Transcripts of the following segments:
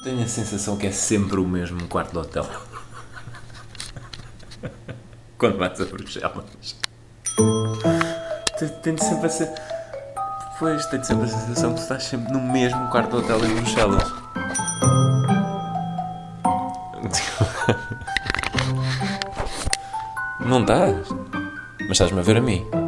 Tenho a sensação que é sempre o mesmo quarto de hotel. Quando vais a Bruxelas. Tenho sempre a ser. Pois, tenho sempre a sensação que tu estás sempre no mesmo quarto de hotel em Bruxelas. Não estás? Mas estás-me a ver a mim.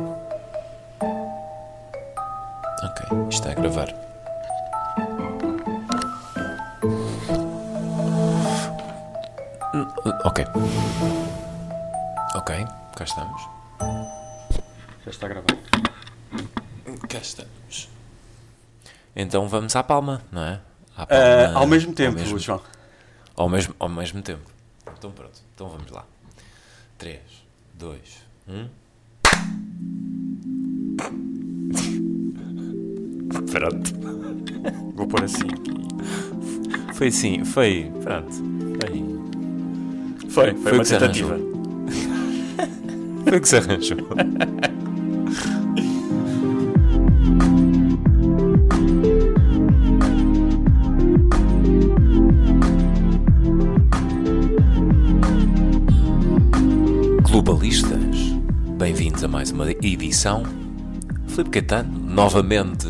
Então vamos à palma, não é? À Uh, ao mesmo tempo, ao mesmo, João. ao mesmo, ao mesmo tempo. Então pronto, então vamos lá. 3, 2, 1. Pronto. Vou pôr assim. Foi assim, foi. Pronto. Foi, Foi, foi, Foi o uma que se tentativa. foi o que se arranjou. Uma edição. Filipe Caetano, novamente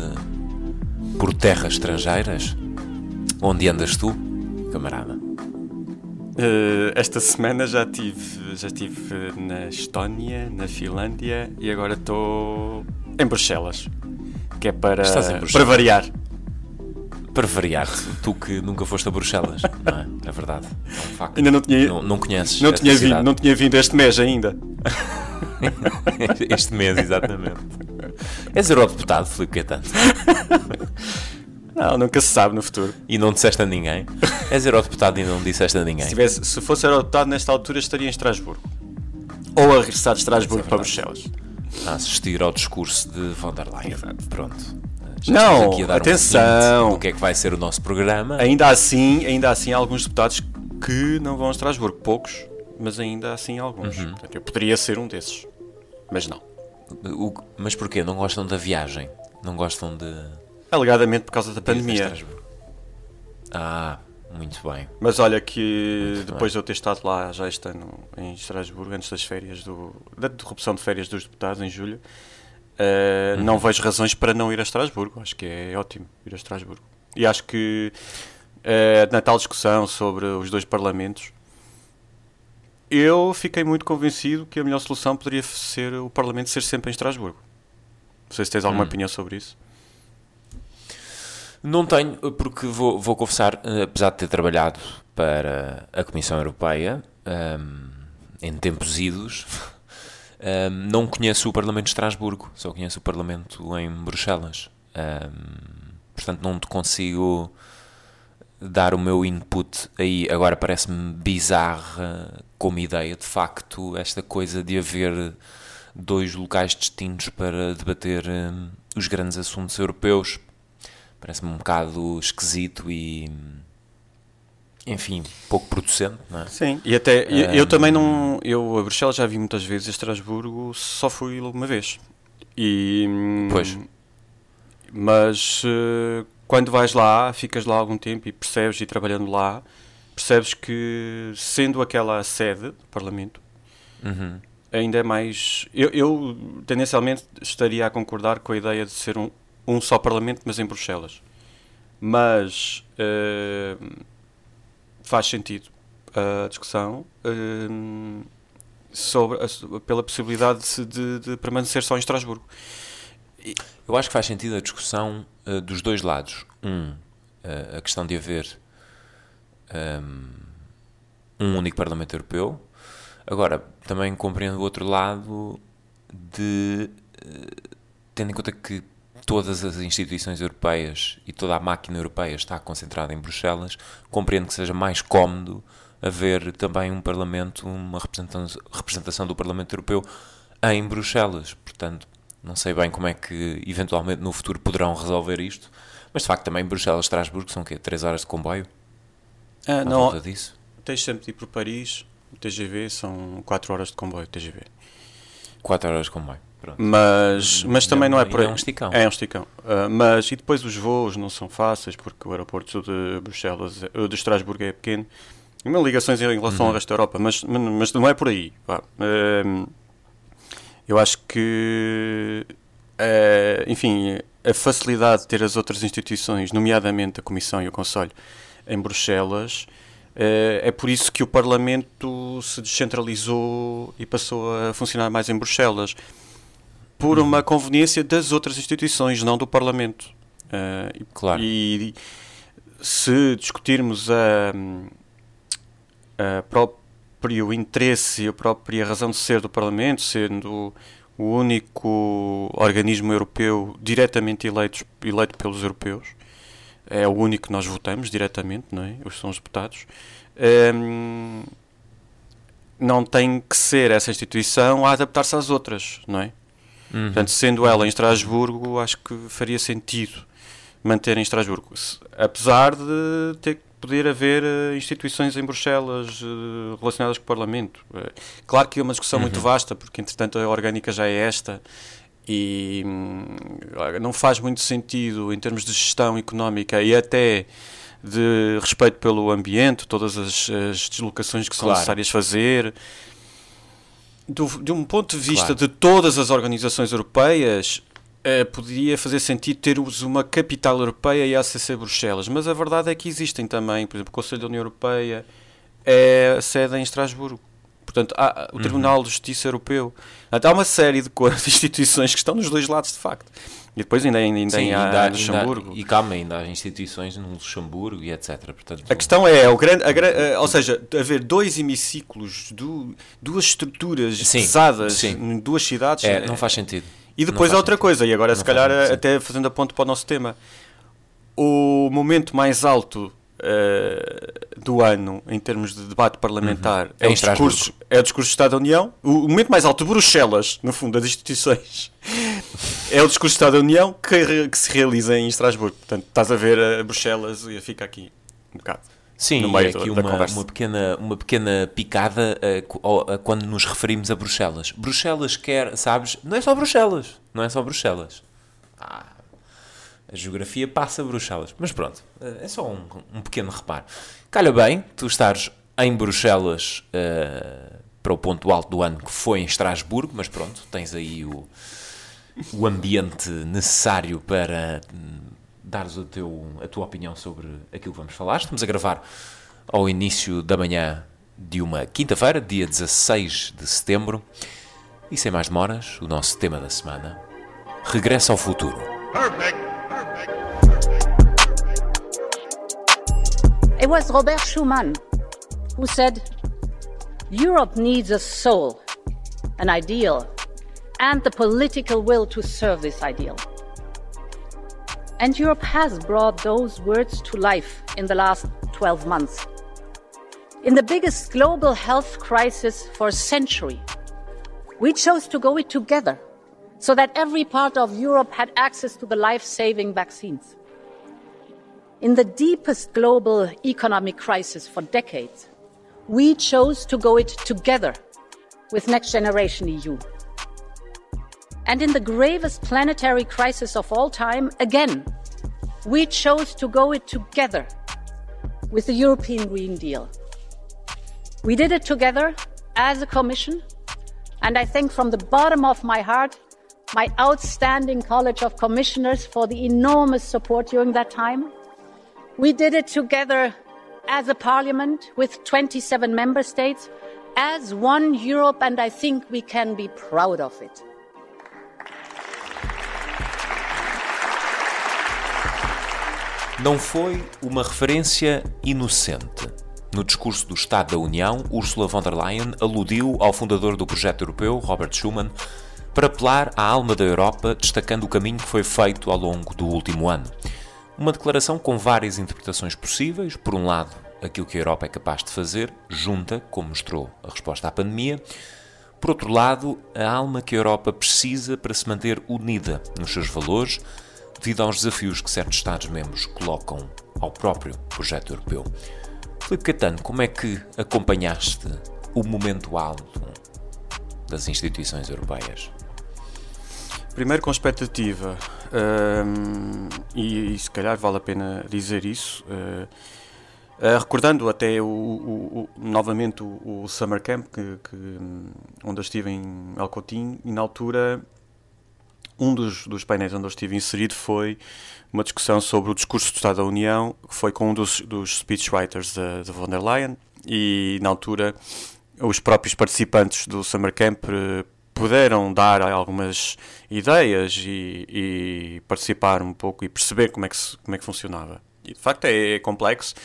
por terras estrangeiras. Onde andas tu, camarada? Uh, esta semana já tive, já tive na Estónia, na Finlândia e agora estou em Bruxelas. Que é para, para variar. Para variar, tu que nunca foste a Bruxelas, não é? É verdade. É um facto. Ainda não tinha- Não, não conheces. Não tinha, vindo, não tinha vindo este mês ainda. este mês, exatamente. És eurodeputado, Filipe Caetano. Não, nunca se sabe no futuro. E não disseste a ninguém. És eurodeputado e não disseste a ninguém. Se, tivesse, se fosse eurodeputado nesta altura estaria em Estrasburgo. Ou a regressar de Estrasburgo é para. Bruxelas. A assistir ao discurso de von der Leyen. Pronto. Já Não, um atenção. hint do que é que vai ser o nosso programa. Ainda assim, ainda assim há alguns deputados que não vão a Estrasburgo. Poucos, mas ainda assim alguns. Uhum. Portanto, eu poderia ser um desses. Mas não. O- mas porquê? Não gostam da viagem? Não gostam de. Alegadamente por causa da de pandemia. Ah, muito bem. Mas olha que Muito depois de eu ter estado lá já este ano em Estrasburgo, antes das férias do, da interrupção de férias dos deputados em julho, Uhum. não vejo razões para não ir a Estrasburgo. Acho que é ótimo ir a Estrasburgo. E acho que eh, na tal discussão sobre os dois parlamentos, eu fiquei muito convencido que a melhor solução poderia ser o Parlamento ser sempre em Estrasburgo. Não sei se tens alguma Hum. opinião sobre isso. Não tenho, porque vou, vou confessar, eh, apesar de ter trabalhado para a Comissão Europeia ehm, em tempos idos, ehm, não conheço o Parlamento de Estrasburgo, só conheço o Parlamento em Bruxelas. Ehm, portanto, não te consigo dar o meu input aí. Agora parece-me bizarra como ideia, de facto, esta coisa de haver dois locais distintos para debater ehm, os grandes assuntos europeus. Parece-me um bocado esquisito e. Enfim, pouco producente, não é? Sim, e até eu, eu Ahm. também não. Eu a Bruxelas já vi muitas vezes, a Estrasburgo só fui uma vez. E. hum, Pois. Mas eh, quando vais lá, ficas lá algum tempo e percebes, e trabalhando lá, percebes que sendo aquela a sede do Parlamento, Uhum. ainda é mais. Eu, eu tendencialmente estaria a concordar com a ideia de ser um, um só Parlamento, mas em Bruxelas. Mas eh, faz sentido a discussão eh, sobre a, pela possibilidade de, de- de permanecer só em Estrasburgo. Eu acho que faz sentido a discussão eh, dos dois lados. Um, eh, a questão de haver ehm, um único Parlamento Europeu. Agora, também compreendo o outro lado de, eh, tendo em conta que todas as instituições europeias e toda a máquina europeia está concentrada em Bruxelas, compreendo que seja mais cómodo haver também um Parlamento, uma representação, representação do Parlamento Europeu em Bruxelas. Portanto, não sei bem como é que eventualmente no futuro poderão resolver isto, mas de facto também Bruxelas, Estrasburgo são o quê? 3 horas de comboio? Ah, não, volta disso? tens sempre de ir para Paris, o TGV são 4 horas de comboio, TGV. 4 horas de comboio. Pronto. Mas, mas também não é por aí. É um esticão. É um esticão. Uh, mas, e depois os voos não são fáceis, porque o aeroporto de Bruxelas, uh, de Estrasburgo é pequeno. E uma ligações em relação ao resto da Europa, mas, mas, mas não é por aí. Pá. Uh, eu acho que, uh, enfim, a facilidade de ter as outras instituições, nomeadamente a Comissão e o Conselho, em Bruxelas, uh, é por isso que o Parlamento se descentralizou e passou a funcionar mais em Bruxelas por uma conveniência das outras instituições, não do Parlamento. Uh, Claro. E se discutirmos a, a próprio interesse e a própria razão de ser do Parlamento, sendo o único organismo europeu diretamente eleito, eleito pelos europeus, é o único que nós votamos diretamente, não é? Os são os deputados. Hum, não tem que ser essa instituição a adaptar-se às outras, não é? Uhum. Portanto, sendo ela em Estrasburgo, acho que faria sentido manter em Estrasburgo. Apesar de ter que poder haver eh, instituições em Bruxelas eh, relacionadas com o Parlamento. Eh, Claro que é uma discussão muito vasta, porque entretanto a orgânica já é esta e hum, não faz muito sentido em termos de gestão económica e até de respeito pelo ambiente, todas as, as deslocações que são Claro. necessárias fazer. Do, de um ponto de vista Claro. de todas as organizações europeias, eh, poderia fazer sentido termos uma capital europeia e a ACC Bruxelas, mas a verdade é que existem também, por exemplo, o Conselho da União Europeia é a sede em Estrasburgo. Portanto, há o Tribunal de Justiça Europeu. Há uma série de, co- de instituições que estão nos dois lados, de facto. E depois ainda, ainda, ainda Sim, em- ainda, há Luxemburgo. ainda e calma, ainda há instituições no Luxemburgo e etc. Portanto, A questão é, o grande, a, eh, ou seja, haver dois hemiciclos, du- duas estruturas Sim, pesadas sim. em duas cidades. é, eh, não faz sentido. E depois há outra sentido. coisa, e agora Não se calhar sentido. até fazendo a ponto para o nosso tema, o momento mais alto eh, do ano em termos de debate parlamentar É é, em o discurso, é o discurso do Estado da União. O, momento mais alto de Bruxelas, no fundo, das instituições, é o discurso do Estado da União que, que se realiza em Estrasburgo. Portanto, estás a ver a Bruxelas e fica aqui um bocado. Sim, no meio é aqui da uma, conversa. uma, pequena, uma pequena picada a, co- ao- a quando nos referimos a Bruxelas. Bruxelas quer, sabes, não é só Bruxelas, não é só Bruxelas. Ah, a geografia passa Bruxelas. Mas pronto, é só um, um pequeno reparo. Calha bem, tu estares em Bruxelas eh, para o ponto alto do ano que foi em Estrasburgo, mas pronto, tens aí o, o ambiente necessário para hum, dares o teu, a tua opinião sobre aquilo que vamos falar. Estamos a gravar ao início da manhã de uma quinta-feira, dia 16 de setembro. E sem mais demoras, o nosso tema da semana: Regresso ao futuro. It was Robert Schuman who said, Europe needs a soul, an ideal, and the political will to serve this ideal. And Europe has brought those words to life in the last 12 months. In the biggest global health crisis for a century, we chose to go it together so that every part of Europe had access to the life saving vaccines. In the deepest global economic crisis for decades, we chose to go it together with Next Generation EU. And in the gravest planetary crisis of all time, again, we chose to go it together with the European Green Deal. We did it together as a Commission, and I thank from the bottom of my heart my outstanding College of Commissioners for the enormous support during that time. We did it together as a parliament with 27 member states, as one Europe, and I think we can be proud of it. Não foi uma referência inocente. No discurso do Estado da União, Ursula von der Leyen aludiu ao fundador do projeto europeu, Robert Schuman, para apelar à alma da Europa, destacando o caminho que foi feito ao longo do último ano. Uma declaração com várias interpretações possíveis. Por um lado, aquilo que a Europa é capaz de fazer, junta, como mostrou a resposta à pandemia. Por outro lado, a alma que a Europa precisa para se manter unida nos seus valores, devido aos desafios que certos Estados-membros colocam ao próprio projeto europeu. Filipe Catano, como é que acompanhaste o momento alto das instituições europeias? Primeiro com expectativa, um, e, e, se calhar vale a pena dizer isso, uh, uh, recordando até o, o, o novamente o, Summer Camp, que, que, onde eu estive em Alcotim, e na altura um dos, dos painéis onde eu estive inserido foi uma discussão sobre o discurso do Estado da União, que foi com um dos, dos speechwriters da, von der Leyen, e na altura os próprios participantes do Summer Camp uh, puderam dar algumas ideias e, e, participar um pouco e perceber como é que, como é que funcionava. E de facto é, é complexo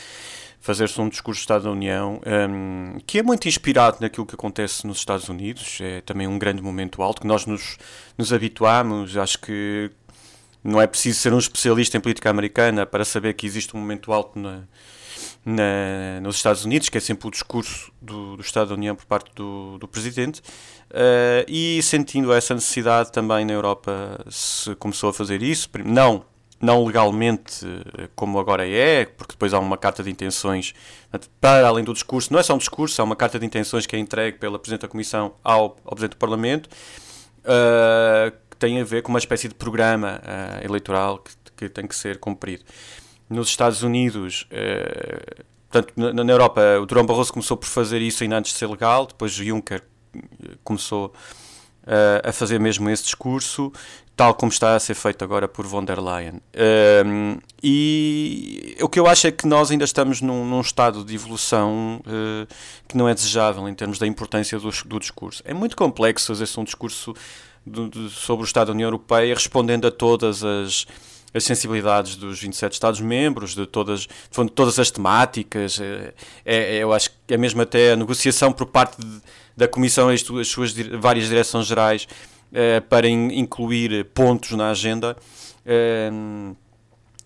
fazer-se um discurso do Estado da União um, que é muito inspirado naquilo que acontece nos Estados Unidos. É também um grande momento alto que nós nos, nos habituamos. Acho que não é preciso ser um especialista em política americana para saber que existe um momento alto na, na, nos Estados Unidos, que é sempre o discurso do, do Estado da União por parte do, do Presidente. Uh, e sentindo essa necessidade também na Europa se começou a fazer isso, não não legalmente eh, como agora é, porque depois há uma carta de intenções para além do discurso, não é só um discurso, há uma carta de intenções que é entregue pela Presidente da Comissão ao, ao Presidente do Parlamento, uh, que tem a ver com uma espécie de programa uh, eleitoral que, que, tem que ser cumprido. Nos Estados Unidos, uh, portanto, na, na, Europa, o Durão Barroso começou por fazer isso ainda antes de ser legal, depois Juncker começou a fazer mesmo esse discurso, tal como está a ser feito agora por von der Leyen. Um, e o que eu acho é que nós ainda estamos num, num estado de evolução uh, que não é desejável em termos da importância do, do discurso. É muito complexo fazer-se um discurso do, do, sobre o Estado da União Europeia respondendo a todas as, as sensibilidades dos 27 Estados-membros, de todas, de todas as temáticas. É, é, eu acho que é mesmo até a negociação por parte de, da Comissão, as, as suas várias direções gerais para in, incluir pontos na agenda. Uh,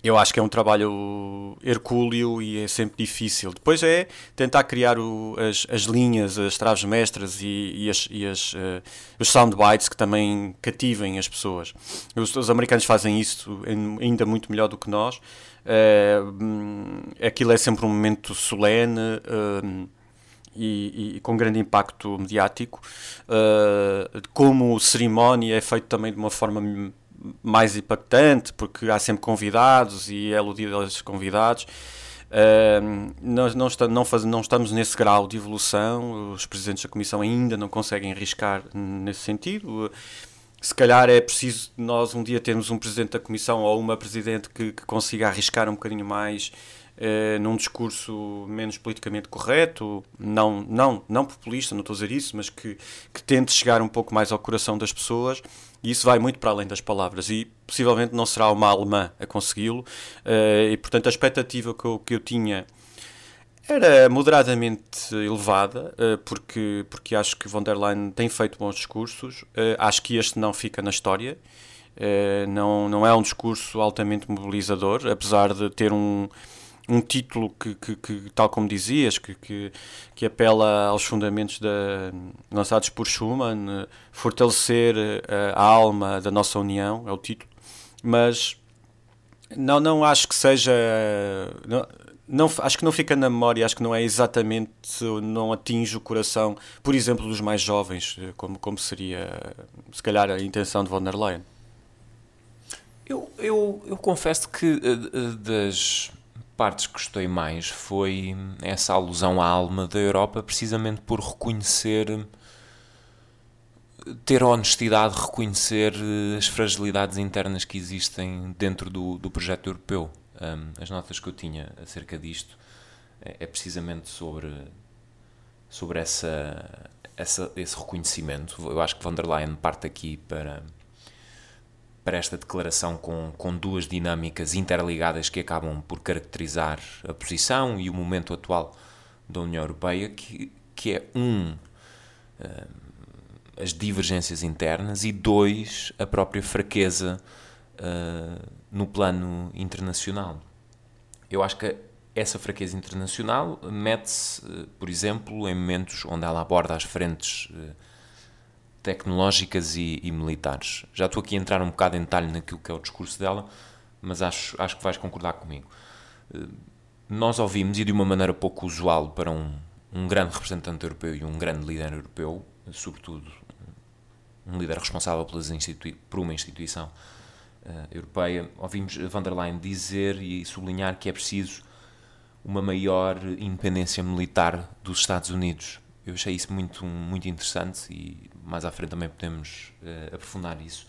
eu acho que é um trabalho hercúleo e é sempre difícil. Depois é tentar criar o, as, as, linhas, as traves mestras e, e, as, e as, uh, os soundbites que também cativem as pessoas. Os, os, americanos fazem isso ainda muito melhor do que nós. Uh, aquilo é sempre um momento solene. E, e, com grande impacto mediático. Uh, como cerimónia é feito também de uma forma mais impactante, porque há sempre convidados e é aludido aos convidados. Uh, nós não, está, não, faz, não, estamos nesse grau de evolução, os presidentes da Comissão ainda não conseguem arriscar nesse sentido. Se calhar é preciso nós um dia termos um presidente da Comissão ou uma presidente que, que consiga arriscar um bocadinho mais eh, num discurso menos politicamente correto, não, não, não populista, não estou a dizer isso, mas que, que tente chegar um pouco mais ao coração das pessoas. E isso vai muito para além das palavras e possivelmente não será uma alemã a consegui-lo. Eh, e portanto a expectativa que eu, que eu tinha era moderadamente elevada, eh, porque, porque acho que von der Leyen tem feito bons discursos. Acho que este não fica na história. Não, não é um discurso altamente mobilizador, apesar de ter um, um título que, que, que, tal como dizias, que, que, que apela aos fundamentos da, lançados por Schuman, fortalecer a, a alma da nossa União, é o título, mas não, não acho que seja. Não, não, acho que não fica na memória, acho que não é exatamente, não atinge o coração, por exemplo, dos mais jovens, como, como seria, se calhar, a intenção de von der Leyen. Eu, eu, eu confesso que eh, das partes que gostei mais foi essa alusão à alma da Europa, precisamente por reconhecer, ter a honestidade de reconhecer eh, as fragilidades internas que existem dentro do, do projeto europeu. Um, as notas que eu tinha acerca disto é, é precisamente sobre, sobre essa, essa, esse reconhecimento. Eu acho que von der Leyen parte aqui para para esta declaração com, com duas dinâmicas interligadas que acabam por caracterizar a posição e o momento atual da União Europeia, que, que é um uh, as divergências internas e dois a própria fraqueza uh, no plano internacional. Eu acho que essa fraqueza internacional mete-se, uh, por exemplo, em momentos onde ela aborda as frentes tecnológicas e, e, militares. Já estou aqui a entrar um bocado em detalhe naquilo que é o discurso dela, mas acho, acho que vais concordar comigo. Eh, nós ouvimos, e de uma maneira pouco usual para um, um grande representante europeu e um grande líder europeu, sobretudo um líder responsável por uma instituição uh, europeia, ouvimos van der Leyen dizer e sublinhar que é preciso uma maior independência militar dos Estados Unidos. Eu achei isso muito, muito interessante e mais à frente também podemos uh, aprofundar isso.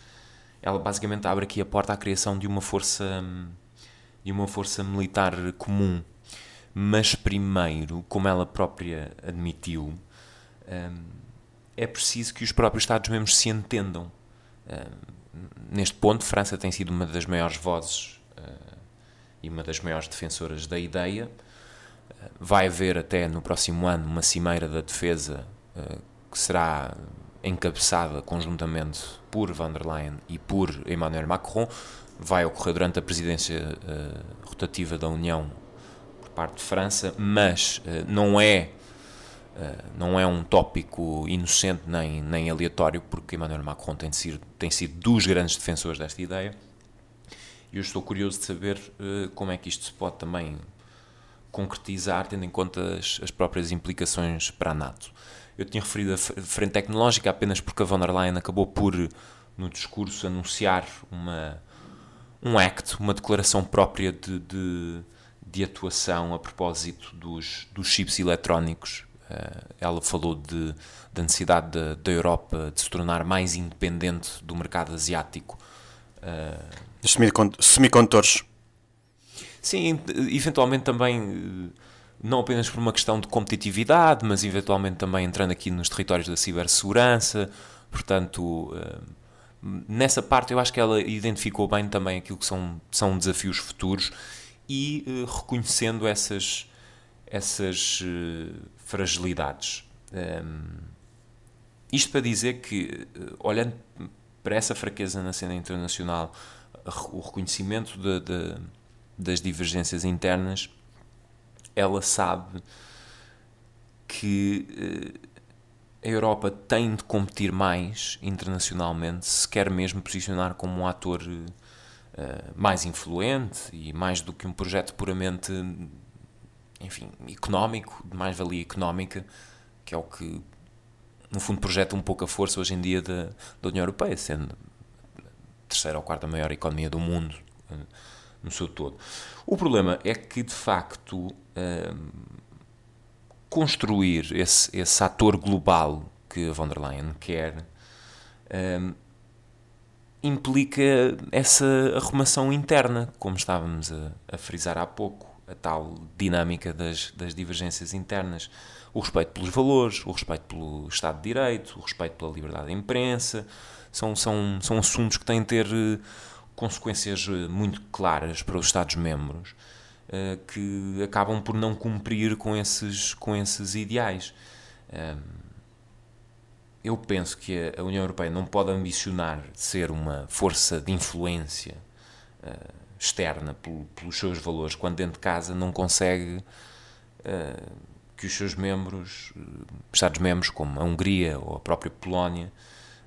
Ela basicamente abre aqui a porta à criação de uma força de uma força militar comum, mas primeiro, como ela própria admitiu, um, é preciso que os próprios Estados-membros se entendam. Um, neste ponto, França tem sido uma das maiores vozes uh, e uma das maiores defensoras da ideia. Vai haver até no próximo ano uma cimeira da defesa uh, que será encabeçada conjuntamente por van der Leyen e por Emmanuel Macron. Vai ocorrer durante a presidência rotativa da União por parte de França, mas não é não é um tópico inocente nem, nem aleatório, porque Emmanuel Macron tem sido, tem sido dos grandes defensores desta ideia. E eu estou curioso de saber como é que isto se pode também concretizar, tendo em conta as, as, próprias implicações para a NATO. Eu tinha referido a frente tecnológica apenas porque a von der Leyen acabou por, no discurso, anunciar uma, um act, uma declaração própria de, de, de atuação a propósito dos, dos chips eletrónicos eh, ela falou de, da necessidade da Europa de se tornar mais independente do mercado asiático. Eh, semicondutores. Sim, eventualmente também, eh, não apenas por uma questão de competitividade, mas eventualmente também entrando aqui nos territórios da cibersegurança. Portanto, nessa parte eu acho que ela identificou bem também aquilo que são, são desafios futuros e reconhecendo essas, essas fragilidades. Um, isto para dizer que, eh, olhando para essa fraqueza na cena internacional, o reconhecimento de, de, das divergências internas, ela sabe que uh, a Europa tem de competir mais internacionalmente se quer mesmo posicionar como um ator uh, mais influente e mais do que um projeto puramente enfim, económico, de mais-valia económica, que é o que, no fundo, projeta um pouco a força hoje em dia da, da União Europeia, sendo a terceira ou quarta maior economia do mundo eh, no seu todo. O problema é que, de facto, um, construir esse, esse ator global que a von der Leyen quer um, implica essa arrumação interna, como estávamos a, a frisar há pouco a tal dinâmica das, das divergências internas. O respeito pelos valores, o respeito pelo Estado de Direito, o respeito pela liberdade da imprensa, são, são, são assuntos que têm de ter eh, consequências eh, muito claras para os Estados-membros eh, que acabam por não cumprir com esses, com esses ideais. Eu penso que a União Europeia não pode ambicionar ser uma força de influência externa pelos seus valores, quando dentro de casa não consegue que os seus membros, Estados-membros como a Hungria ou a própria Polónia,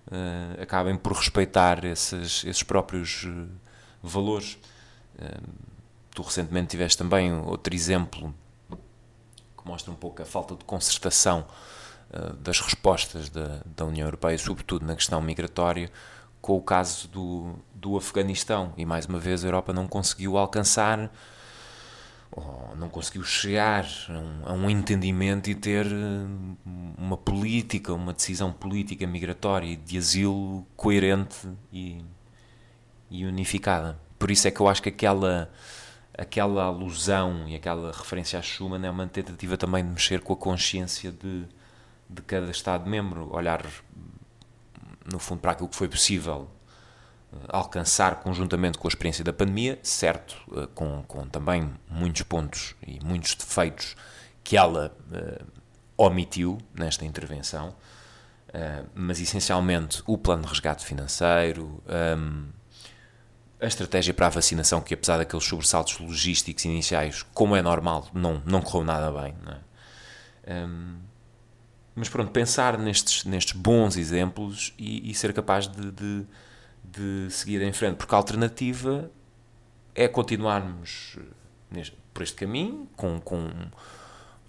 uh, acabem por respeitar esses, esses próprios valores. tu recentemente tiveste também outro exemplo que mostra um pouco a falta de concertação das respostas da, da União Europeia, sobretudo na questão migratória, com o caso do, do Afeganistão. E mais uma vez a Europa não conseguiu alcançar, não conseguiu chegar a um, a um entendimento e ter eh, uma política, uma decisão política migratória e de asilo coerente e, e unificada. Por isso é que eu acho que aquela aquela alusão e aquela referência a Schuman é uma tentativa também de mexer com a consciência de, de cada Estado-membro, olhar no fundo, para aquilo que foi possível alcançar conjuntamente com a experiência da pandemia, certo, eh, com, com também muitos pontos e muitos defeitos que ela uh, omitiu nesta intervenção, uh, mas essencialmente o plano de resgate financeiro, um, a estratégia para a vacinação, que apesar daqueles sobressaltos logísticos iniciais, como é normal, não, não correu nada bem. É? Um, mas pronto, pensar nestes, nestes bons exemplos e, e ser capaz de, de, de, seguir em frente, porque a alternativa é continuarmos neste, por este caminho, com, com,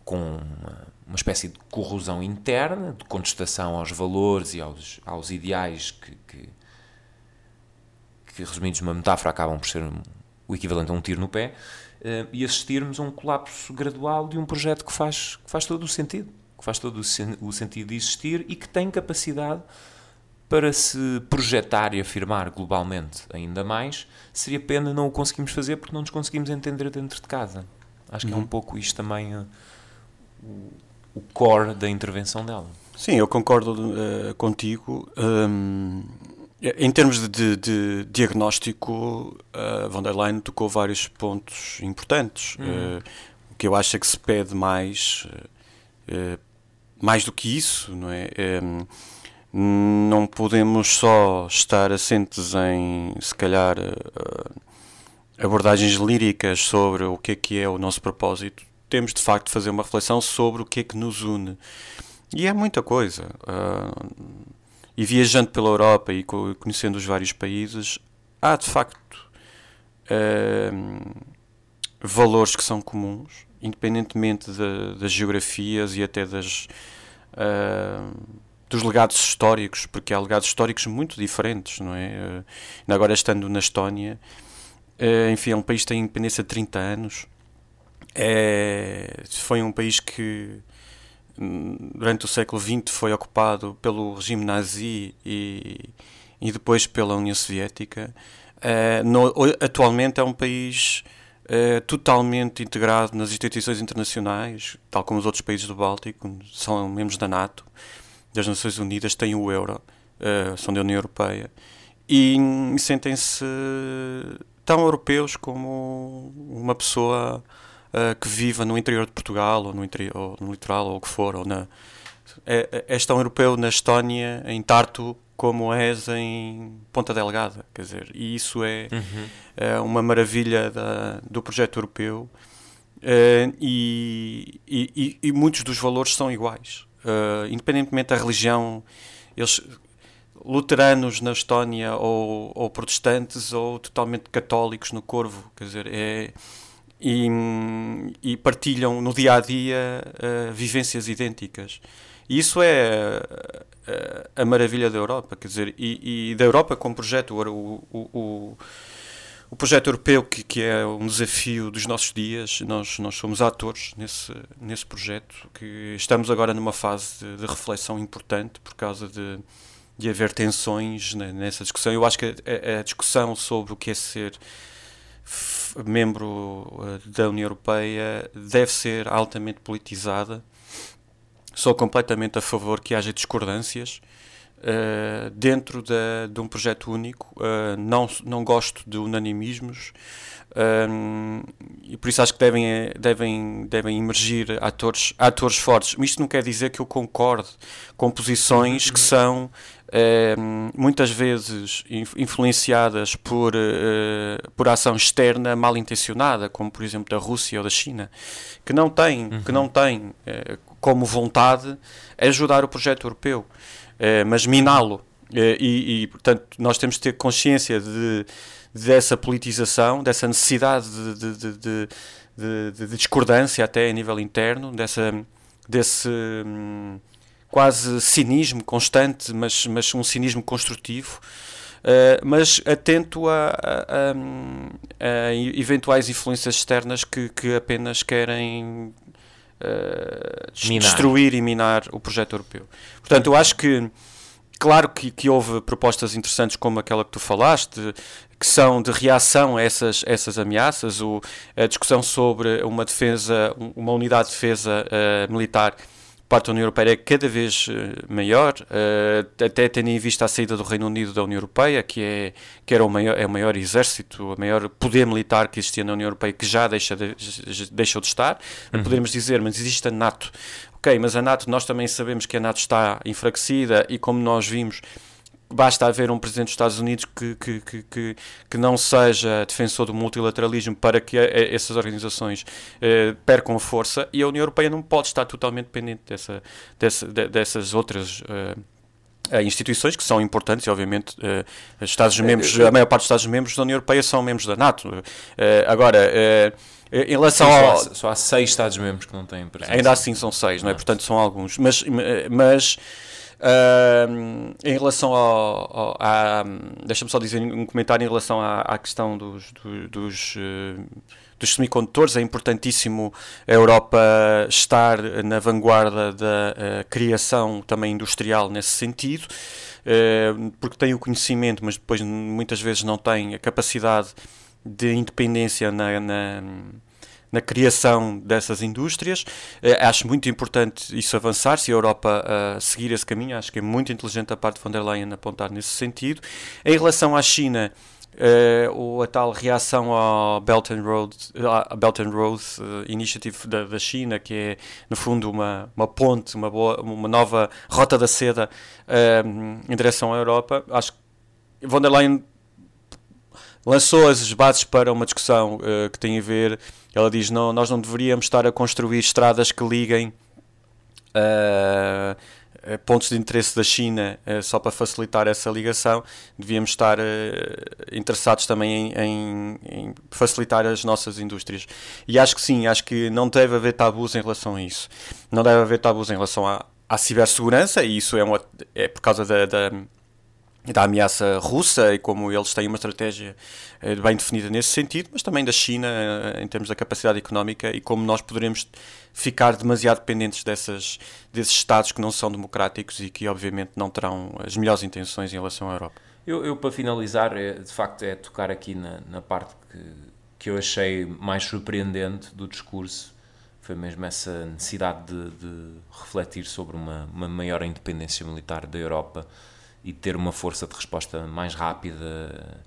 com uma, uma, espécie de corrosão interna, de contestação aos valores e aos, aos ideais que, que, que, resumidos numa metáfora, acabam por ser o equivalente a um tiro no pé, uh, e assistirmos a um colapso gradual de um projeto que faz, que faz todo o sentido, que faz todo o, sen o sentido de existir e que tem capacidade para se projetar e afirmar globalmente ainda mais, seria pena não o conseguimos fazer porque não nos conseguimos entender dentro de casa. Acho que uhum. é um uhum. pouco isto também uh, o, o, core da intervenção dela. Sim, eu concordo uh, contigo. Um, em termos de, de, de diagnóstico, a uh, von der Leyen tocou vários pontos importantes. Uhum. o que eu acho é que se pede mais, mais do que isso, não é? Um, não podemos só estar assentes em, se calhar, uh, abordagens líricas sobre o que é que é o nosso propósito. Temos de facto de fazer uma reflexão sobre o que é que nos une. E é muita coisa. Uh, e viajando pela Europa e conhecendo os vários países, há de facto uh, valores que são comuns, independentemente de, das geografias e até das. Uh, dos legados históricos, porque há legados históricos muito diferentes, não é? Uh, agora estando na Estónia, uh, enfim, é um país que tem independência de 30 anos, é, foi um país que hum, durante o século XX foi ocupado pelo regime nazi e, e depois pela União Soviética. Uh, no, atualmente é um país totalmente integrado nas instituições internacionais, tal como os outros países do Báltico, são membros da NATO das Nações Unidas têm o euro, uh, são da União Europeia, e, e sentem-se tão europeus como uma pessoa uh, que viva no interior de Portugal, ou no, interior, ou no litoral, ou o que for, ou na, é, é, és tão europeu na Estónia, em Tartu, como és em Ponta Delgada, quer dizer, e isso é, uhum. é uma maravilha da, do projeto europeu. Uh, e, e, e, muitos dos valores são iguais uh, independentemente da religião, eles luteranos na Estónia ou, ou, protestantes ou totalmente católicos no Corvo, quer dizer, é, e, e partilham no dia a dia uh, vivências idênticas. E isso é uh, a maravilha da Europa, quer dizer, e, e da Europa como projeto, o, o, o o projeto europeu, que, que é um desafio dos nossos dias, nós, nós somos atores nesse, nesse projeto, que estamos agora numa fase de, de reflexão importante por causa de, de haver tensões nessa discussão. Eu acho que a, a discussão sobre o que é ser membro eh, da União Europeia deve ser altamente politizada. Sou completamente a favor que haja discordâncias uh, dentro de, de, um projeto único. Uh, não, não gosto de unanimismos um, eh, e por isso acho que devem, devem, devem emergir atores, atores fortes. Mas isto não quer dizer que eu concorde com posições que são muitas vezes influenciadas por, uh, por ação externa mal intencionada, como por exemplo da Rússia ou da China, que não têm, uhum. que não têm uh, como vontade ajudar o projeto europeu. Eh, mas miná-lo. Eh, e, e, portanto, nós temos de ter consciência de, dessa politização, dessa necessidade de, de, de, de, discordância até a nível interno, dessa, desse hum, quase cinismo constante, mas, mas um cinismo construtivo. Uh, mas atento a, a, a, a, eventuais influências externas que, que apenas querem uh, destruir e minar o projeto europeu. Portanto, eu acho que, claro que, que houve propostas interessantes como aquela que tu falaste, que são de reação a essas, essas ameaças, o, a discussão sobre uma defesa, uma unidade de defesa uh, militar parte da União Europeia é cada vez eh, maior, uh, até tendo em vista a saída do Reino Unido da União Europeia, que, é, que era o maior, é o maior exército, o maior poder militar que existia na União Europeia, que já deixa de, deixou de estar. Uhum. Podemos dizer, mas existe a NATO. Ok, mas a NATO, nós também sabemos que a NATO está enfraquecida e como nós vimos basta haver um presidente dos Estados Unidos que, que, que, que, não seja defensor do multilateralismo para que essas organizações eh, percam força e a União Europeia não pode estar totalmente dependente dessa, dessa, dessas outras eh, instituições que são importantes e obviamente uh, Estados-membros, a maior parte dos Estados-membros da União Europeia são membros da NATO. Uh, agora, em relação Sim, ao... Só há, só há seis Estados-membros que não têm presença. Ainda assim são seis, não é? Portanto são alguns. Mas, mas Uh, em relação ao. ao à, Deixa-me só dizer um comentário em relação à, à questão dos, dos, uh, dos, semicondutores. É importantíssimo a Europa estar na vanguarda da uh, criação também industrial nesse sentido, porque tem o conhecimento, mas depois muitas vezes não tem a capacidade de independência na, na na criação dessas indústrias. Uh, acho muito importante isso avançar, se a Europa uh, seguir esse caminho, acho que é muito inteligente a parte de von der Leyen apontar nesse sentido. Em relação à China, Uh, a tal reação ao Belt and Road, uh, Belt and Road uh, Initiative da, da, China, que é no fundo uma, uma ponte, uma, boa, uma nova rota da seda em direção à Europa. Acho que von der Leyen lançou as bases para uma discussão que tem a ver ela diz: não, nós não deveríamos estar a construir estradas que liguem uh, pontos de interesse da China uh, só para facilitar essa ligação. Devíamos estar uh, interessados também em, em, em, facilitar as nossas indústrias. E acho que sim, acho que não deve haver tabus em relação a isso. Não deve haver tabus em relação à, à cibersegurança, e isso é, uma, é por causa da, da da ameaça russa e como eles têm uma estratégia eh, bem definida nesse sentido, mas também da China eh, em termos da capacidade económica e como nós poderemos ficar demasiado dependentes dessas, desses Estados que não são democráticos e que obviamente não terão as melhores intenções em relação à Europa. Eu, eu para finalizar, é, de facto, é tocar aqui na, na parte que, que eu achei mais surpreendente do discurso, foi mesmo essa necessidade de, de refletir sobre uma, uma maior independência militar da Europa e ter uma força de resposta mais rápida,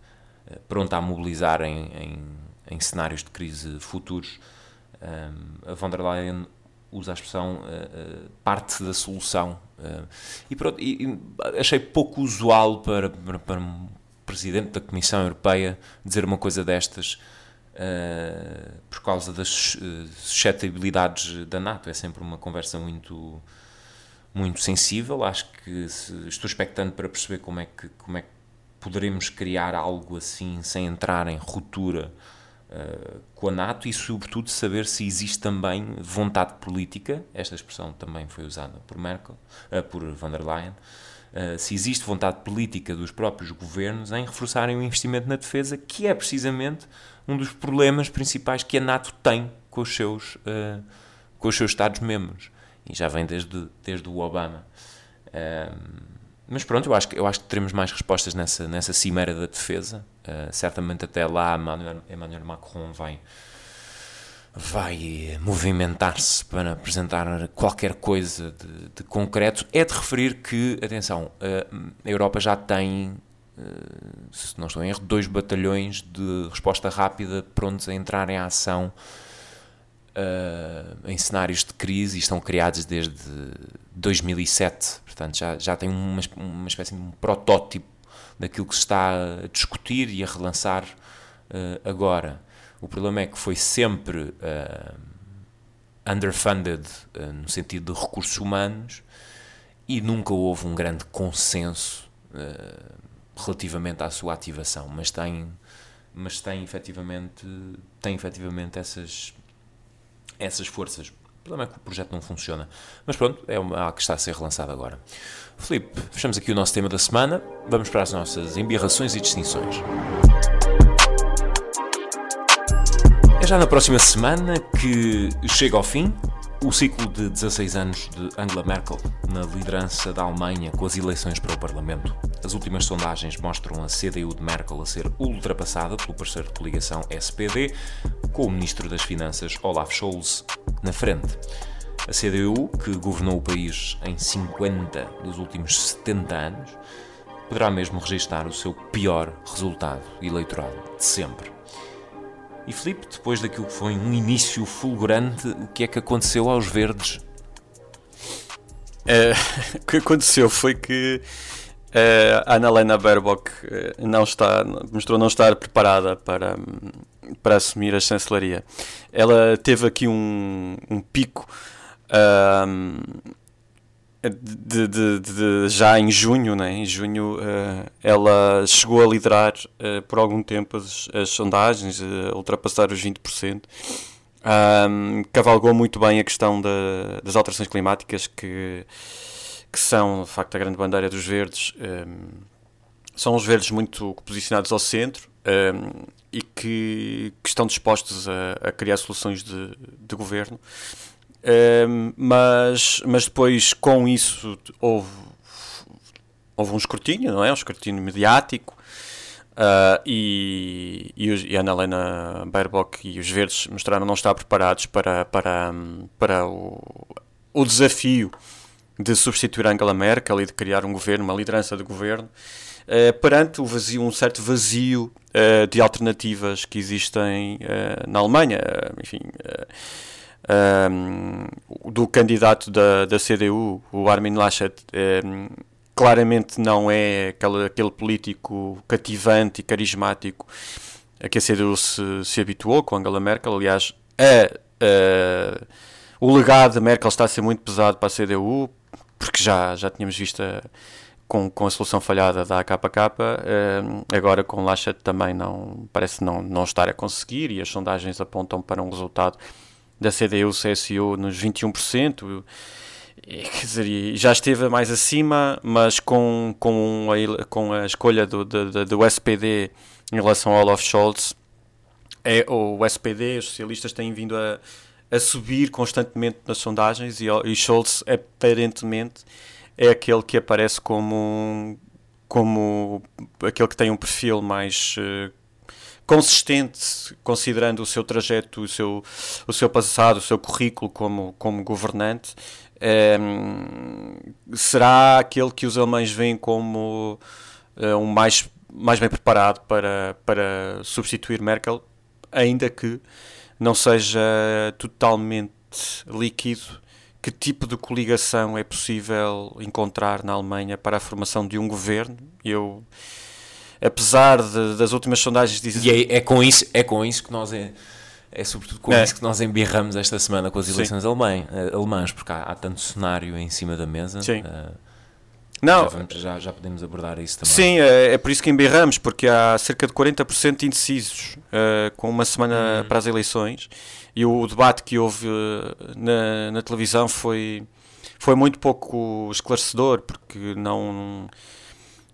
eh, pronta a mobilizar em, em, em cenários de crise futuros. a von der Leyen usa a expressão uh, parte da solução. Uh, e, pronto, e, e, achei pouco usual para, para, para, um presidente da Comissão Europeia dizer uma coisa destas uh, por causa das suscetibilidades da NATO. É sempre uma conversa muito muito sensível. Acho que estou expectante para perceber como é que, como é que poderemos criar algo assim sem entrar em ruptura uh, com a NATO e, sobretudo, saber se existe também vontade política. Esta expressão também foi usada por Merkel, uh, por von der Leyen. Uh, se existe vontade política dos próprios governos em reforçarem o investimento na defesa, que é precisamente um dos problemas principais que a NATO tem com os seus, com os seus Estados-membros e já vem desde, desde o Obama. Mas pronto, eu acho, eu acho que teremos mais respostas nessa, nessa cimeira da defesa. Uh, certamente até lá Emmanuel, Emmanuel Macron vai, vai movimentar-se para apresentar qualquer coisa de, de, concreto. É de referir que, atenção, uh, a Europa já tem, uh, se não estou em erro, dois batalhões de resposta rápida prontos a entrar em ação uh, em cenários de crise e estão criados desde 2007. Portanto, já, já tem uma, uma espécie de um protótipo daquilo que se está a discutir e a relançar uh, agora. O problema é que foi sempre uh, underfunded no sentido de recursos humanos e nunca houve um grande consenso relativamente à sua ativação, mas tem, mas tem efetivamente, tem efetivamente essas essas forças. O problema é que o projeto não funciona. Mas pronto, é algo que está a ser relançado agora. Filipe, fechamos aqui o nosso tema da semana. Vamos para as nossas embirrações e distinções. É já na próxima semana que chega ao fim o ciclo de 16 anos de Angela Merkel na liderança da Alemanha com as eleições para o Parlamento. As últimas sondagens mostram a CDU de Merkel a ser ultrapassada pelo parceiro de coligação SPD, com o ministro das Finanças Olaf Scholz na frente. A CDU, que governou o país em 50 dos últimos 70 anos, poderá mesmo registrar o seu pior resultado eleitoral de sempre. E Filipe, depois daquilo que foi um início fulgurante, o que é que aconteceu aos verdes? Uh, o que aconteceu foi que uh, a Annalena Baerbock uh, não está, mostrou não estar preparada para, para assumir a chancelaria. Ela teve aqui um, um pico de, de, de, já em junho, né? em junho, uh, ela chegou a liderar uh, por algum tempo as, as sondagens, uh, ultrapassar os 20%. Um, cavalgou muito bem a questão da, das alterações climáticas, que, que são, de facto, a grande bandeira dos verdes. Um, são os verdes muito posicionados ao centro um, e que, que, estão dispostos a, a criar soluções de, de governo mas, mas depois, com isso, houve, houve um escrutínio, não é? Um escrutínio mediático. Uh, e, e, a Ana Helena Baerbock e os Verdes mostraram não estar preparados para, para, para o, o desafio de substituir Angela Merkel e de criar um governo, uma liderança de governo, uh, perante o vazio, um certo vazio uh, de alternativas que existem uh, na Alemanha. enfim, um, do candidato da, da CDU, o Armin Laschet, um, claramente não é aquele, aquele político cativante e carismático a que a CDU se, se habituou com Angela Merkel. Aliás, a, o legado de Merkel está a ser muito pesado para a CDU, porque já, já tínhamos visto a, com, com a solução falhada da AKK, um, agora com Laschet também não parece não, não estar a conseguir e as sondagens apontam para um resultado da CDU-CSU nos 21%. Quer dizer, já esteve mais acima, mas com, com, a, com a escolha do, do, do SPD em relação ao Olaf Scholz, é, o SPD, os socialistas têm vindo a, a subir constantemente nas sondagens e, e Scholz aparentemente é aquele que aparece como, como aquele que tem um perfil mais uh, consistente, considerando o seu trajeto, o seu, o seu passado, o seu currículo como, como governante, um, será aquele que os alemães veem como uh, um mais, mais bem preparado para, para substituir Merkel, ainda que não seja totalmente líquido que tipo de coligação é possível encontrar na Alemanha para a formação de um governo. Eu apesar de, das últimas sondagens dizem. E é, é, com isso, é com isso que nós. É, é sobretudo com é. isso que nós embirramos esta semana com as eleições alemãs, eh, alemãs, porque há, há, tanto cenário em cima da mesa. Sim. Uh, não, já, vamos, já, já, podemos abordar isso também. Sim, é, é, por isso que embirramos, porque há cerca de 40% indecisos uh, com uma semana hum. para as eleições e o debate que houve na, na televisão foi, foi muito pouco esclarecedor, porque não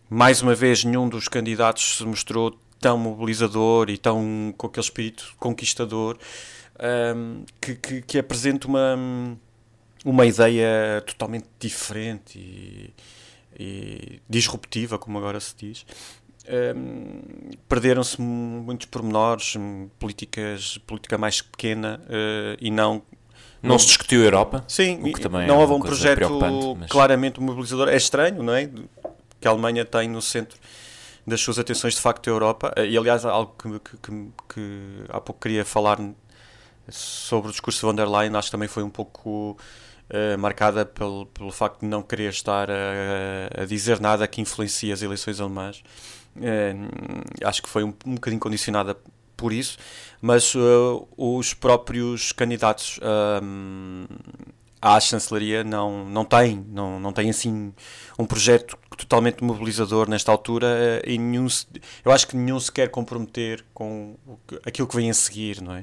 mais uma vez, nenhum dos candidatos se mostrou tão mobilizador e tão com aquele espírito conquistador um, que, que, que, apresenta uma, uma ideia totalmente diferente e, e disruptiva, como agora se diz. Um, perderam-se muitos pormenores, políticas, política mais pequena uh, e não não, não, se discutiu a Europa? Sim, não é houve um projeto mas... claramente mobilizador. É estranho, não é? Que a Alemanha tem no centro das suas atenções de facto a Europa. Eh, e aliás, algo que, que, que, há pouco queria falar sobre o discurso de von der Leyen, acho que também foi um pouco uh, marcada pelo, pelo facto de não querer estar a, a dizer nada que influencie as eleições alemãs. Uh, acho que foi um, um bocadinho condicionada por isso, mas uh, os próprios candidatos à chancelaria não, não têm, não, não têm assim um projeto totalmente mobilizador nesta altura eh, e nenhum, eu acho que nenhum se quer comprometer com aquilo que vem a seguir, não é?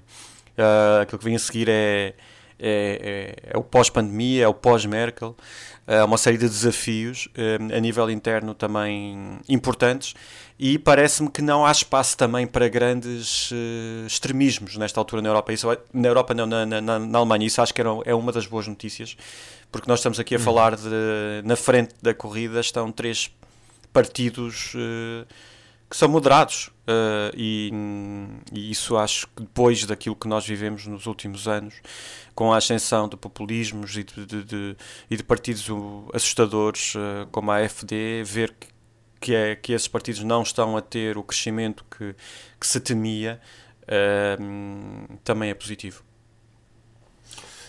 Uh, aquilo que vem a seguir é, é, é, é o pós-pandemia, é o pós-Merkel, é uma série de desafios a nível interno também importantes e parece-me que não há espaço também para grandes uh, extremismos nesta altura na Europa. Isso, na Europa, não, na, na, na Alemanha. Isso acho que era, é uma das boas notícias, porque nós estamos aqui a uhum. falar de. Na frente da corrida estão três partidos uh, que são moderados. Uh, e, e, isso acho que depois daquilo que nós vivemos nos últimos anos, com a ascensão de populismos e de, de, de, e de partidos assustadores como a AfD, ver que que é que esses partidos não estão a ter o crescimento que, que se temia, uh, também é positivo.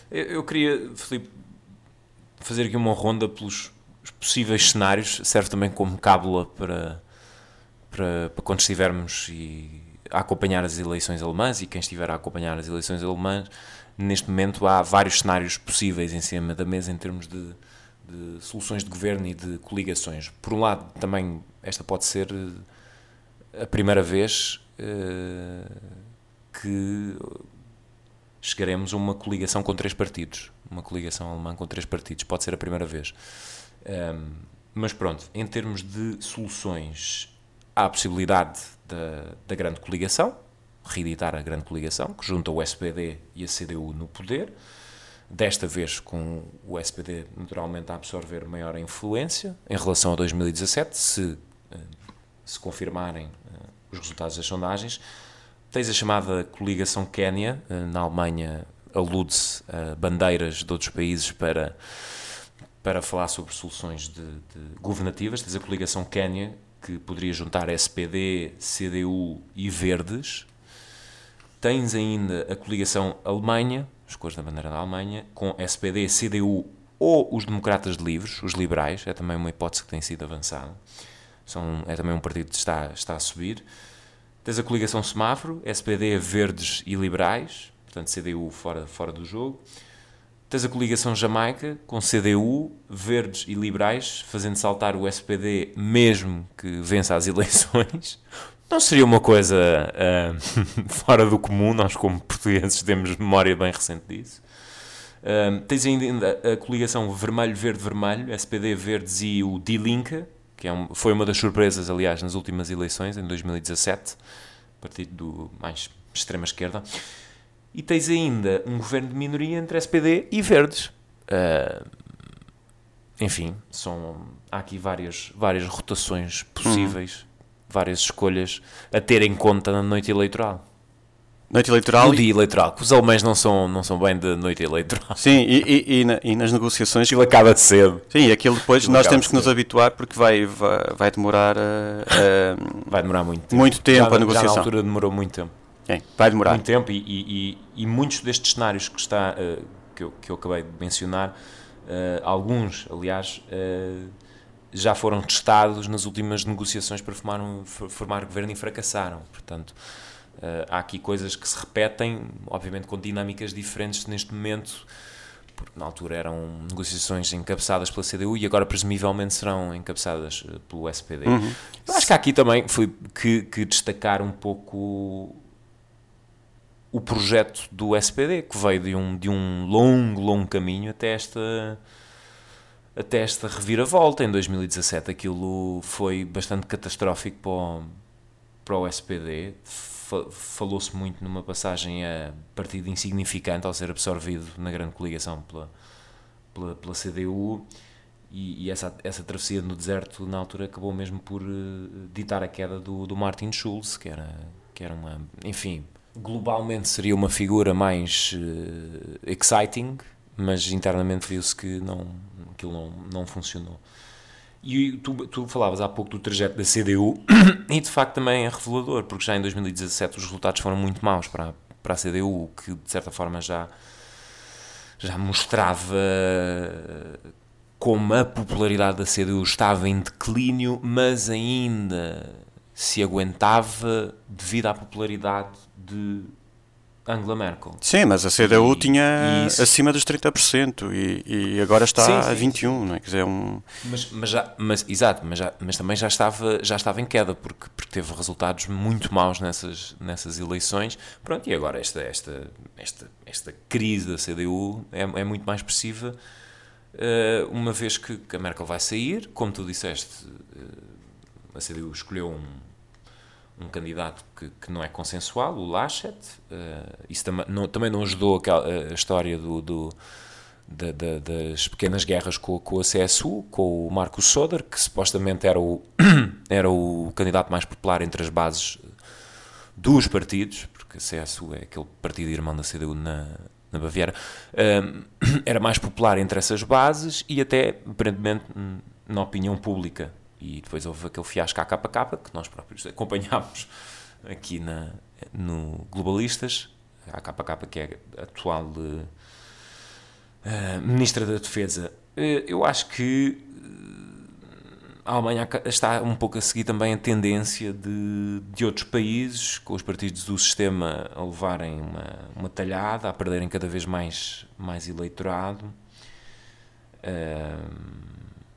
Eu, eu queria, Filipe, fazer aqui uma ronda pelos possíveis cenários, serve também como cábula para, para, para quando estivermos e, a acompanhar as eleições alemãs e quem estiver a acompanhar as eleições alemãs, neste momento há vários cenários possíveis em cima da mesa em termos de, de soluções de governo e de coligações. Por um lado, também esta pode ser a primeira vez que chegaremos a uma coligação com três partidos. Uma coligação alemã com três partidos. Pode ser a primeira vez. Um, mas pronto, em termos de soluções, há a possibilidade da, da grande coligação, reeditar a grande coligação, que junta o SPD e a CDU no poder. Desta vez com o SPD naturalmente a absorver maior influência em relação a 2017, se, se confirmarem os resultados das sondagens. Tens a chamada coligação Quénia, na Alemanha alude-se a bandeiras de outros países para, para falar sobre soluções de, de governativas. Tens a coligação Quénia, que poderia juntar SPD, CDU e Verdes. Tens ainda a coligação Alemanha, as cores da bandeira da Alemanha, com SPD, CDU ou os democratas de livros, os liberais, é também uma hipótese que tem sido avançada. São, é também um partido que está, está a subir. Tens a coligação semáforo, SPD, Verdes e Liberais, portanto CDU fora, fora do jogo. Tens a coligação Jamaica, com CDU, Verdes e Liberais, fazendo saltar o SPD mesmo que vença as eleições. Não seria uma coisa uh, fora do comum, nós como portugueses temos memória bem recente disso. Uh, tens ainda a coligação Vermelho-Verde-Vermelho, SPD, Verdes e o Die Linke, que é um, foi uma das surpresas, aliás, nas últimas eleições, em 2017, partido do mais extrema esquerda. E tens ainda um governo de minoria entre SPD e Verdes. Uh, enfim, são, há aqui várias, várias rotações possíveis, uhum. várias escolhas a ter em conta na noite eleitoral. Noite eleitoral. No dia eleitoral, os alemães não são, não são bem de noite eleitoral. Sim, e, e, e, na, e nas negociações. Aquilo acaba de cedo. Sim, aquilo depois aquilo nós temos que nos habituar porque vai, vai, vai demorar. Uh, vai demorar muito tempo. Muito tempo já, a negociação. Já na altura demorou muito tempo. Sim, vai demorar. Muito tempo e, e, muitos destes cenários que, está, uh, que, eu, que eu acabei de mencionar, uh, alguns, aliás já foram testados nas últimas negociações para formar, um, formar governo e fracassaram. Portanto, há aqui coisas que se repetem, obviamente com dinâmicas diferentes neste momento, porque na altura eram negociações encabeçadas pela CDU e agora presumivelmente serão encabeçadas eh, pelo SPD. Uhum. Eu acho que aqui também foi que, que, destacar um pouco o projeto do SPD, que veio de um, de um longo, longo caminho até esta até esta reviravolta em 2017. Aquilo foi bastante catastrófico para o, para o SPD falou-se muito numa passagem a partido insignificante ao ser absorvido na grande coligação pela, pela, pela CDU e, e, essa, essa travessia no deserto na altura acabou mesmo por uh, ditar a queda do, do Martin Schulz, que era, que era uma, enfim, globalmente seria uma figura mais uh, exciting, mas internamente viu-se que não, aquilo não, não funcionou. E tu, tu falavas há pouco do trajeto da CDU e de facto também é revelador, porque já em 2017 os resultados foram muito maus para, para a CDU, que de certa forma já, já mostrava como a popularidade da CDU estava em declínio, mas ainda se aguentava devido à popularidade de Angela Merkel. Sim, mas a CDU e, tinha e acima dos 30% e, e agora está sim, sim, a 21, não é? Quer dizer, é um... mas, mas, já, mas, exato, mas, já, mas também já estava, já estava em queda porque, porque teve resultados muito maus nessas, nessas eleições. Pronto, e agora esta, esta, esta, esta crise da CDU é, é muito mais expressiva uh, uma vez que, que, a Merkel vai sair, como tu disseste, uh, a CDU escolheu um um candidato que, que, não é consensual, o Laschet. Uh, isso tam não, também não ajudou aquela, a história do, do da, da, das pequenas guerras com, com, a CSU, com o Marcos Soder, que supostamente era o, era o candidato mais popular entre as bases dos partidos, porque a CSU é aquele partido irmão da CDU na, na Baviera, uh, era mais popular entre essas bases e até, aparentemente, na opinião pública e depois houve aquele fiasco à capa que nós próprios acompanhámos aqui na, no Globalistas, a capa que é a atual uh, Ministra da Defesa. Uh, eu acho que a Alemanha está um pouco a seguir também a tendência de, de outros países, com os partidos do sistema a levarem uma, uma talhada, a perderem cada vez mais, mais eleitorado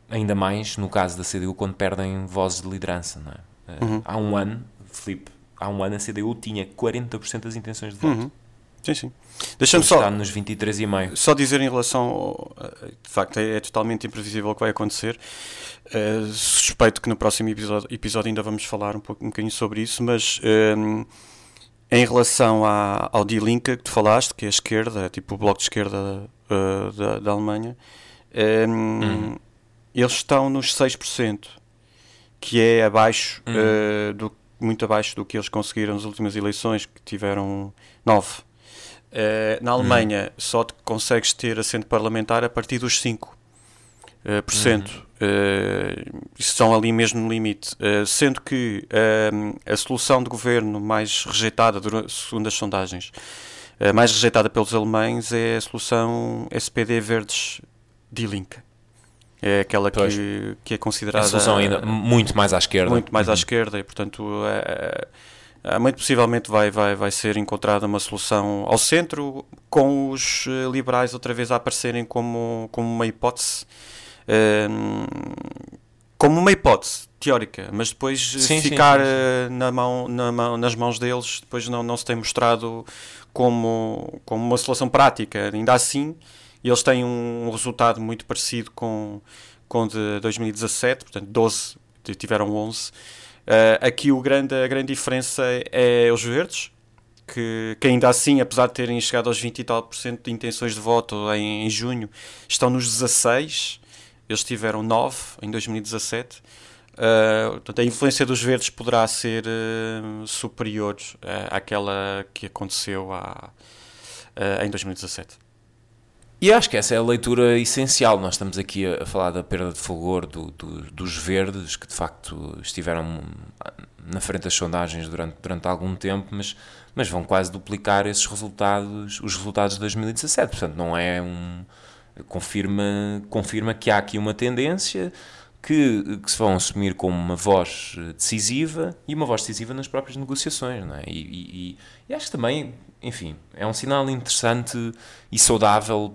ainda mais no caso da CDU, quando perdem vozes de liderança. É? Uhum. Há um ano, Filipe, há um ano a CDU tinha 40% das intenções de voto. Uhum. Sim, sim. Deixa-me só. Está nos 23,5. Só dizer em relação. Ao, de facto, é, é, totalmente imprevisível o que vai acontecer. Uh, suspeito que no próximo episódio, episódio, ainda vamos falar um, pouco, um bocadinho sobre isso, mas. Um, em relação à, ao D-Link que tu falaste, que é a esquerda, é tipo o bloco de esquerda uh, da, da Alemanha, um, uhum. Eles estão nos 6%, que é abaixo, uhum. uh, do, muito abaixo do que eles conseguiram nas últimas eleições, que tiveram 9%. Uh, na Alemanha uhum. só te consegues ter assento parlamentar a partir dos 5%. Uh, por cento. Uh, estão ali mesmo no limite. Uh, sendo que a solução de governo mais rejeitada, segundo as sondagens, mais rejeitada pelos alemães é a solução SPD Verdes Die Linke. É aquela que, que é considerada. A solução ainda muito mais à esquerda. Muito mais uhum. à esquerda e, portanto, é, ah, muito possivelmente vai, vai, vai ser encontrada uma solução ao centro, com os eh, liberais outra vez a aparecerem como, como uma hipótese. Um, como uma hipótese teórica, mas depois sim, ficar sim, sim. Eh, na mão, na mão, nas mãos deles, depois não, não se tem mostrado como, como uma solução prática. Ainda assim, eles têm um resultado muito parecido com, com de 2017, portanto 12, tiveram 11. Uh, aqui o grande, a grande diferença é os verdes, que, que, ainda assim, apesar de terem chegado aos 20 e tal por cento de intenções de voto em, em junho, estão nos 16, eles tiveram 9 em 2017. Uh, portanto, a influência dos verdes poderá ser uh, superior àquela que aconteceu há, em 2017. E acho que essa é a leitura essencial. Nós estamos aqui a, falar da perda de fulgor do, do, dos verdes, que de facto estiveram na frente das sondagens durante, durante algum tempo, mas, mas vão quase duplicar esses resultados, os resultados de 2017. Portanto, não é um. Confirma, confirma que há aqui uma tendência que, que se vão assumir como uma voz decisiva e uma voz decisiva nas próprias negociações. Não é? e, e, e acho que também enfim, é um sinal interessante e saudável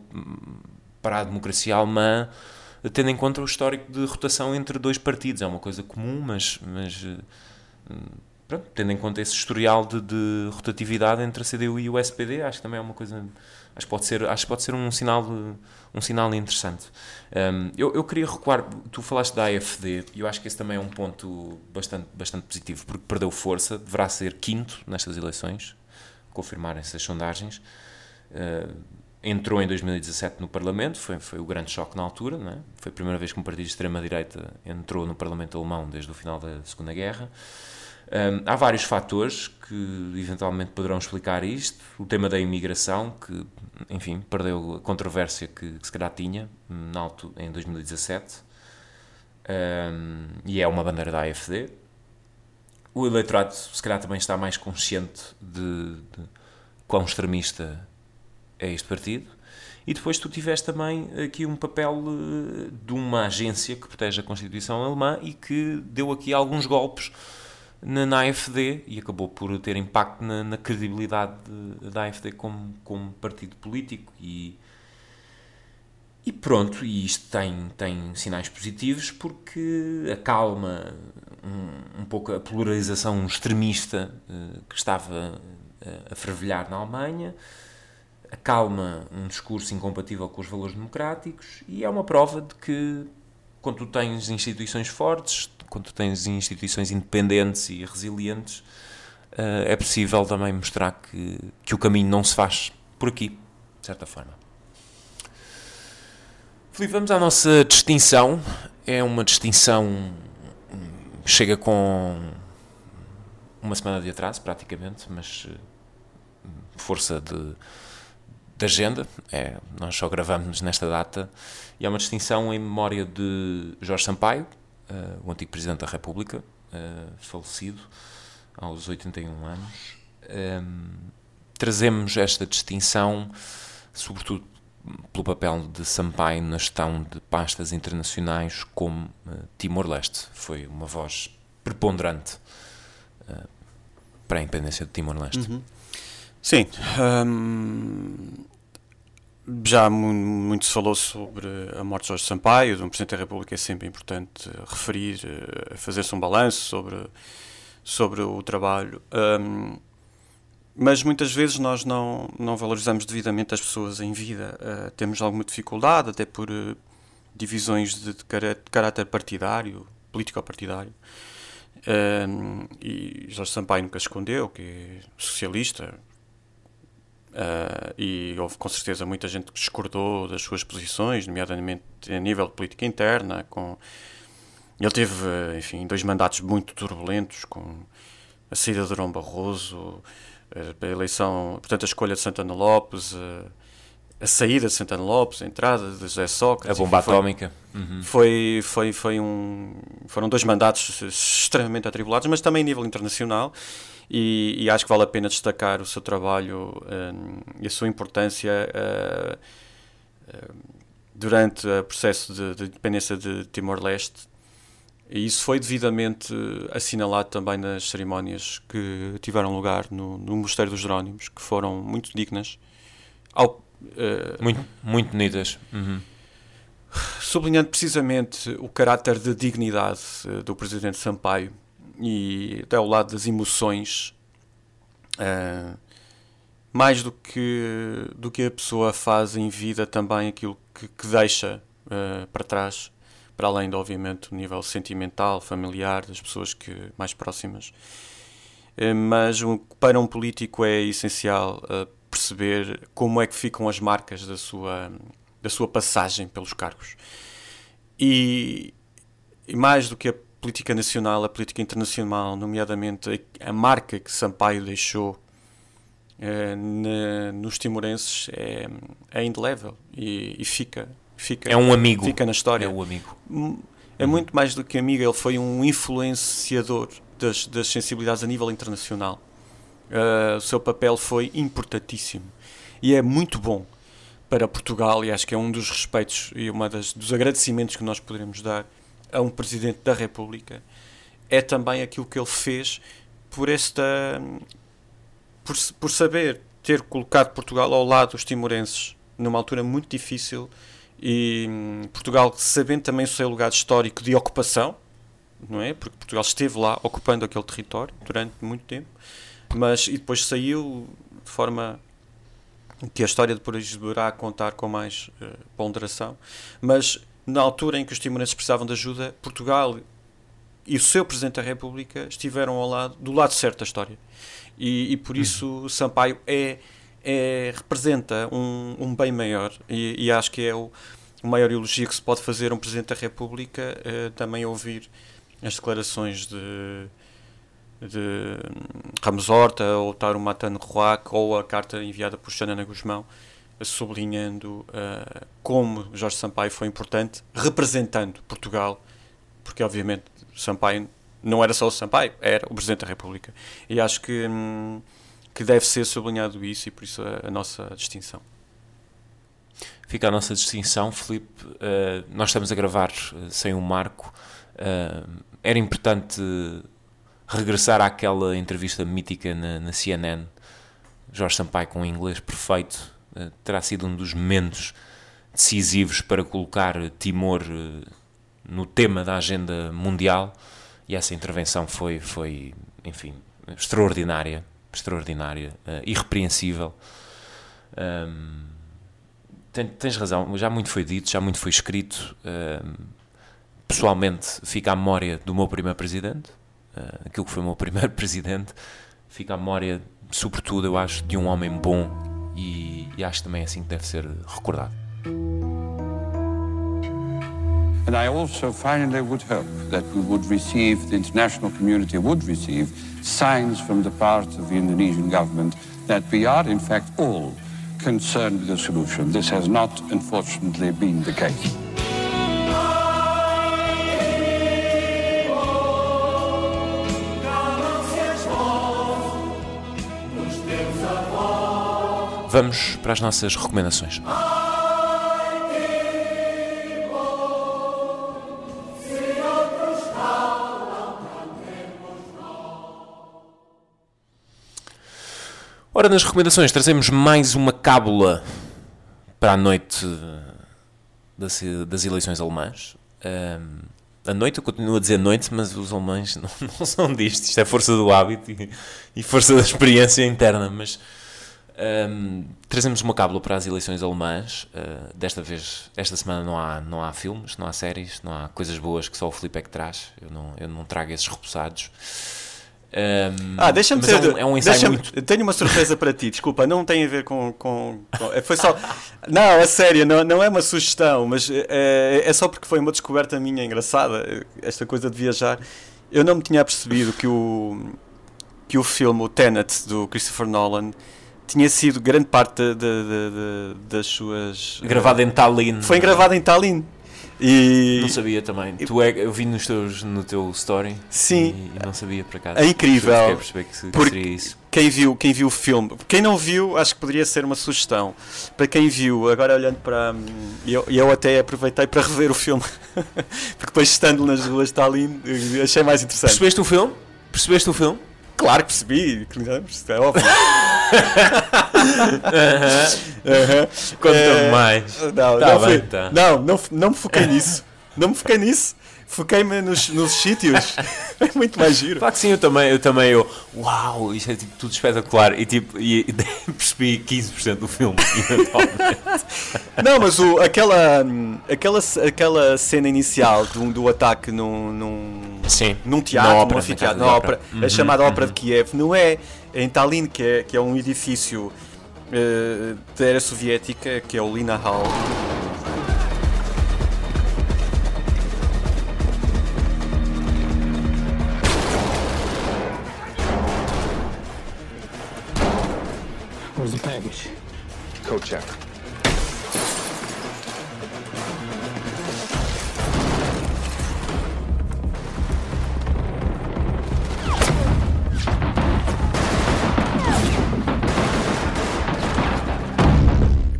para a democracia alemã, tendo em conta o histórico de rotação entre dois partidos. É uma coisa comum, mas, mas eh, pronto, tendo em conta esse historial de, de, rotatividade entre a CDU e o SPD, acho que também é uma coisa. Acho que pode ser, acho pode ser um sinal, um sinal interessante. Um, eu, eu queria recuar, tu falaste da AFD, e eu acho que esse também é um ponto bastante, bastante positivo, porque perdeu força, deverá ser quinto nestas eleições, confirmarem-se as sondagens. Uh, entrou em 2017 no Parlamento, foi, foi o grande choque na altura, é? foi a primeira vez que um partido de extrema-direita entrou no Parlamento Alemão desde o final da Segunda Guerra. Um, eh, há vários fatores que eventualmente poderão explicar isto. O tema da imigração, que, enfim, perdeu a controvérsia que, que se calhar tinha na alto, em 2017, um, e é uma bandeira da AFD o eleitorado se calhar também está mais consciente de, de quão extremista é este partido. E depois tu tiveste também aqui um papel eh, de uma agência que protege a Constituição alemã e que deu aqui alguns golpes na, na AFD e acabou por ter impacto na, na credibilidade de, da AFD como, como partido político e, e pronto, e isto tem, tem sinais positivos porque acalma um, um pouco a polarização extremista uh, que estava uh, a fervilhar na Alemanha, acalma um discurso incompatível com os valores democráticos e é uma prova de que quando tu tens instituições fortes, quando tu tens instituições independentes e resilientes, uh, é possível também mostrar que, que o caminho não se faz por aqui, de certa forma. Filipe, vamos à nossa distinção. É uma distinção chega com uma semana de atraso, praticamente, mas eh, força de, de agenda. É, nós só gravamos nesta data e é uma distinção em memória de Jorge Sampaio, uh, o antigo Presidente da República, uh, falecido aos 81 anos. Um, trazemos esta distinção, sobretudo pelo papel de Sampaio na gestão de pastas internacionais como uh, Timor-Leste. Foi uma voz preponderante uh, para a independência de Timor-Leste. Uhum. Sim. Um, Já muito se falou sobre a morte de Jorge Sampaio, de um Presidente da República é sempre importante referir, eh, fazer-se um balanço sobre, sobre o trabalho. Um, mas muitas vezes nós não, não valorizamos devidamente as pessoas em vida. Uh, temos alguma dificuldade, até por uh, divisões de, de, caráter partidário, político-partidário. Uh, e Jorge Sampaio nunca escondeu que é socialista, Uh, e houve com certeza muita gente que discordou das suas posições, nomeadamente a nível de política interna. Com... Ele teve, enfim, dois mandatos muito turbulentos, com a saída de Durão Barroso, a eleição, portanto, a escolha de Santana Lopes, a, a saída de Santana Lopes, a entrada de José Sócrates. A bomba foi, atómica. Uhum. Foi, foi, foi um, foram dois mandatos extremamente atribulados, mas também a nível internacional. E, e, acho que vale a pena destacar o seu trabalho um, e a sua importância uh, uh, durante o processo de, de independência de Timor-Leste. E isso foi devidamente assinalado também nas cerimónias que tiveram lugar no, no Mosteiro dos Jerónimos, que foram muito dignas. Ao, uh, muito, muito bonitas. Uhum. Sublinhando precisamente o caráter de dignidade do Presidente Sampaio, e até ao lado das emoções, uh, mais do que, do que a pessoa faz em vida, também aquilo que, que deixa uh, para trás, para além de, obviamente, o nível sentimental, familiar, das pessoas que mais próximas. Uh, mas para um político é essencial perceber como é que ficam as marcas da sua, da sua passagem pelos cargos. E, e mais do que a política nacional, a política internacional, nomeadamente a, a marca que Sampaio deixou eh, na, nos timorenses é, é indelével e, e, fica, fica. É um amigo. Fica na história. É um amigo. É muito mais do que amigo, ele foi um influenciador das, das sensibilidades a nível internacional. Uh, o seu papel foi importantíssimo e é muito bom para Portugal e acho que é um dos respeitos e uma das, dos agradecimentos que nós poderemos dar a um Presidente da República é também aquilo que ele fez por esta. por, por saber ter colocado Portugal ao lado dos timorenses numa altura muito difícil e hum, Portugal sabendo também o seu lugar histórico de ocupação, não é? Porque Portugal esteve lá ocupando aquele território durante muito tempo, mas e depois saiu de forma que a história depois deverá contar com mais uh, ponderação, mas na altura em que os timorenses precisavam de ajuda, Portugal e o seu Presidente da República estiveram ao lado, do lado certo da história. E, e por uhum. isso uhum. Sampaio é, é, representa um, um bem maior e, e acho que é o, o, maior elogio que se pode fazer a um Presidente da República é, também ouvir as declarações de, de Ramos Horta ou Taro Matano Roac ou a carta enviada por Xanana Guzmão sublinhando uh, como Jorge Sampaio foi importante, representando Portugal, porque obviamente Sampaio não era só o Sampaio, era o Presidente da República. E acho que, hum, que deve ser sublinhado isso e por isso a, a nossa distinção. Fica a nossa distinção, Felipe. Uh, nós estamos a gravar uh, sem um marco. era importante regressar àquela entrevista mítica na, na CNN. Jorge Sampaio com um inglês perfeito, eh, terá sido um dos momentos decisivos para colocar Timor eh, no tema da agenda mundial e essa intervenção foi, foi enfim, extraordinária, extraordinária, uh, irrepreensível. Um, tens razão, já muito foi dito, já muito foi escrito. Um, pessoalmente, fica à memória do meu primeiro presidente, uh, aquilo que foi o meu primeiro presidente, fica à memória, sobretudo, eu acho, de um homem bom e, e acho também assim que deve ser recordado. And I also finally would hope that we would receive, the international community would receive, signs from the part of the Indonesian government that we are, in fact, all concerned with the solution. This has not, unfortunately, been the case. Vamos para as nossas recomendações. Ora, nas recomendações trazemos mais uma cábula para a noite das, das eleições alemãs. Um, a noite, eu continuo a dizer noite, mas os alemães não, não são disto. Isto é força do hábito e, e força da experiência interna. Mas um, trazemos uma cábula para as eleições alemãs. Uh, desta vez, esta semana não há, não há filmes, não há séries, não há coisas boas que só o Felipe é que traz. Eu não, eu não trago esses repousados. Um, ah, deixa-me dizer, é um, é um ensaio muito... tenho uma surpresa para ti, desculpa, não tem a ver com. com, com é, foi só. Não, é sério, não, não é uma sugestão, mas é, é só porque foi uma descoberta minha engraçada, esta coisa de viajar. Eu não me tinha percebido que o, que o filme, o Tenet, do Christopher Nolan, tinha sido grande parte de, de, de, das suas. Gravado em Tallinn. Foi gravado em Tallinn. E... Não sabia também. Tu é, eu vi nos teus, no teu story Sim. E, e não sabia por acaso. É incrível. Quero perceber que, que seria isso. Quem viu, quem viu o filme, quem não viu, acho que poderia ser uma sugestão. Para quem viu, agora olhando para. E eu, eu até aproveitei para rever o filme, porque depois estando nas ruas de Tallinn, achei mais interessante. Percebeste o filme? Percebeste o filme? Claro que percebi, é óbvio. uhum. Conta é... mais. Não, tá não, bem, fui... tá. não, não, não me foquei nisso. Não me foquei nisso. Foquei-me nos, nos sítios. É muito mais giro. Claro que sim, eu também, eu também, eu, uau, isto é tipo, tudo espetacular. E tipo, e, e percebi 15% do filme, Não, mas o, aquela, aquela, aquela cena inicial do, do ataque num, num, sim, num teatro, ópera, num anfiteatro, na ópera, uhum, a chamada uhum. Ópera de Kiev, não é em Tallinn, que é, que é um edifício uh, da era soviética, que é o Lina Hall. Code check.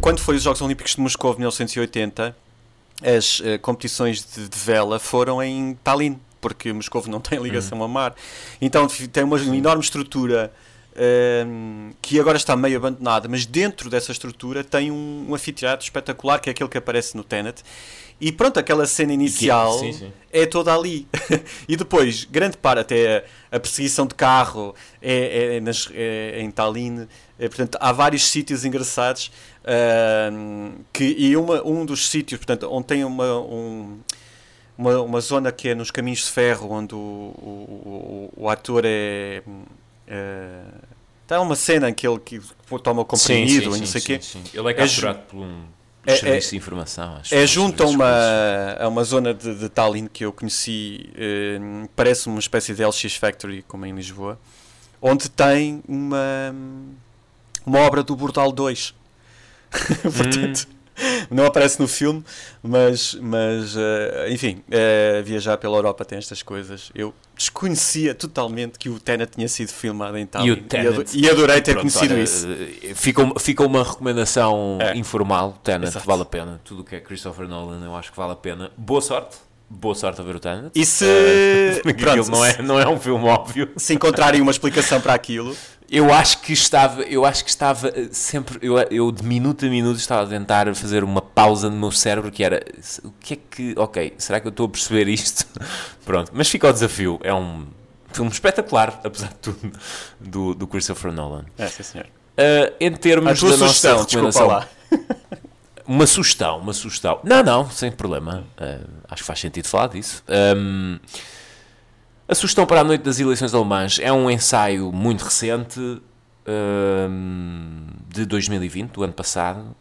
Quando foi os Jogos Olímpicos de Moscou em 1980, as uh, competições de, de, vela foram em Tallinn, porque Moscou não tem ligação uhum. a mar. Então tem uma enorme estrutura um, que agora está meio abandonada, mas dentro dessa estrutura tem um, um anfiteatro espetacular, que é aquele que aparece no Tenet. E pronto, aquela cena inicial sim, sim. é toda ali. e depois, grande parte, até a, perseguição de carro é, é, nas, é em Tallinn. É, portanto, há vários sítios engraçados. Uh, que, e uma, um dos sítios, portanto, onde tem uma, um, uma, uma zona que é nos caminhos de ferro, onde o, o, o, o ator é Uh, está uma cena em que ele que toma o comprimido sim, sim, e não sei o quê. Sim, ele é capturado é, por um é, serviço é, de informação. Acho, é junto a uma, a uma zona de, de Tallinn que eu conheci, uh, parece uma espécie de LX Factory, como em Lisboa, onde tem uma, uma obra do Bordal 2. Portanto. Hum não aparece no filme, mas, mas uh, enfim, uh, viajar pela Europa tem estas coisas. Eu desconhecia totalmente que o Tenet tinha sido filmado em Tallinn. E, Tenet, e, adorei ter Pronto, conhecido olha, isso. Eh, fica, fica uma recomendação é. informal: Tenet Exato. vale a pena. Tudo o que é Christopher Nolan, eu acho que vale a pena. Boa sorte. Boa sorte a ver o Tenet. E se. Uh, Pronto, não, é, não é um filme óbvio. Se encontrarem uma explicação para aquilo. Eu acho que estava, eu acho que estava eh, sempre, eu, eu de minuto a minuto estava a tentar fazer uma pausa no meu cérebro que era, o que é que, ok, será que eu estou a perceber isto? Pronto, mas fica o desafio, é um filme espetacular, apesar de tudo, do, do Christopher Nolan. É, sim senhor. Uh, em termos a tua da sugestão, nossa recomendação, lá. uma sugestão, uma sugestão. Não, não, sem problema. Uh, acho que faz sentido falar disso. Um, a sugestão para a noite das eleições alemãs é um ensaio muito recente, um, de 2020, do ano passado,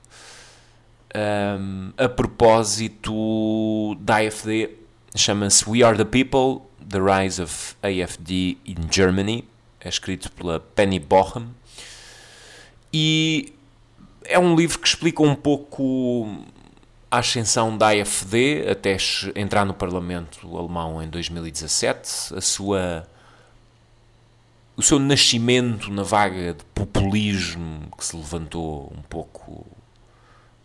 um, a propósito da AFD, chama-se We Are the People, The Rise of AFD in Germany, é escrito pela Penny Bochum, e é um livro que explica um pouco a ascensão da AFD até entrar no Parlamento alemão em 2017, a sua o seu nascimento na vaga de populismo que se levantou um pouco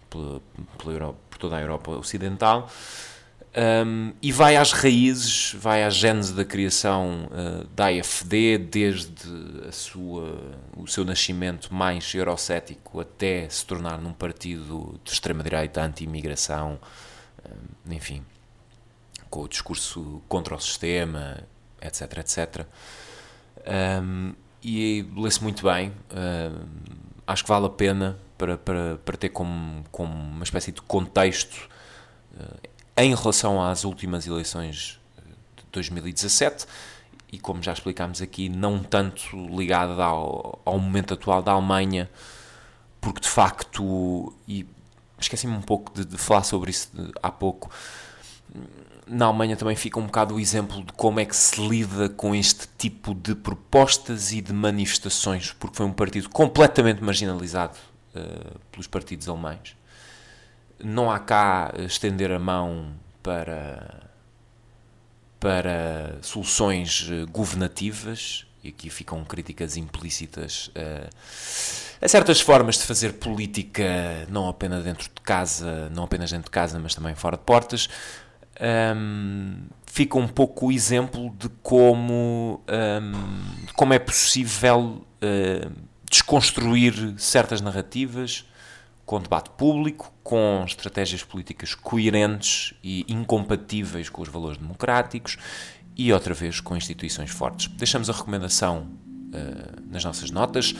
pela, pela Europa, por toda a Europa Ocidental Um, e vai às raízes, vai à gênese da criação uh, da AFD, desde sua, o seu nascimento mais eurocético até se tornar num partido de extrema-direita, anti-imigração, um, enfim, com o discurso contra o sistema, etc, etc. Um, e lê-se muito bem, acho que vale a pena para, para, para ter como, como uma espécie de contexto uh, em relação às últimas eleições de 2017 e, como já explicámos aqui, não tanto ligada ao, ao momento atual da Alemanha, porque de facto, e esqueci-me um pouco de, de, falar sobre isso de, há pouco, na Alemanha também fica um bocado o exemplo de como é que se lida com este tipo de propostas e de manifestações, porque foi um partido completamente marginalizado uh, pelos partidos alemães não há cá estender a mão para, para soluções eh, governativas, e aqui ficam críticas implícitas uh, a certas formas de fazer política, não apenas dentro de casa, não apenas dentro de casa, mas também fora de portas. Um, fica um pouco o exemplo de como, um, como é possível uh, desconstruir certas narrativas com debate público, com estratégias políticas coerentes e incompatíveis com os valores democráticos e, outra vez, com instituições fortes. Deixamos a recomendação uh, nas nossas notas.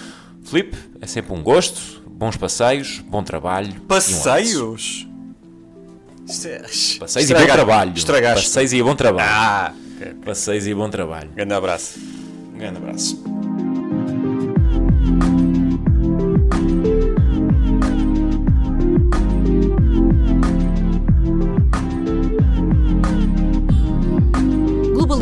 Filipe, é sempre um gosto, bons passeios, bom trabalho. Passeios? Um é... Passeios e bom trabalho. Estragaste. Passeios e bom trabalho. Ah, okay, okay. Passeios e bom trabalho. Grande abraço. Um grande abraço.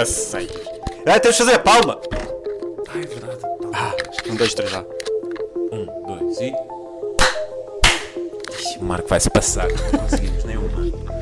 Passei. Ah, temos de fazer a palma! Ah, é verdade. Ah, um, dois, três já. Um, dois e. Ixi, o Marco vai se passar. Não conseguimos nenhuma.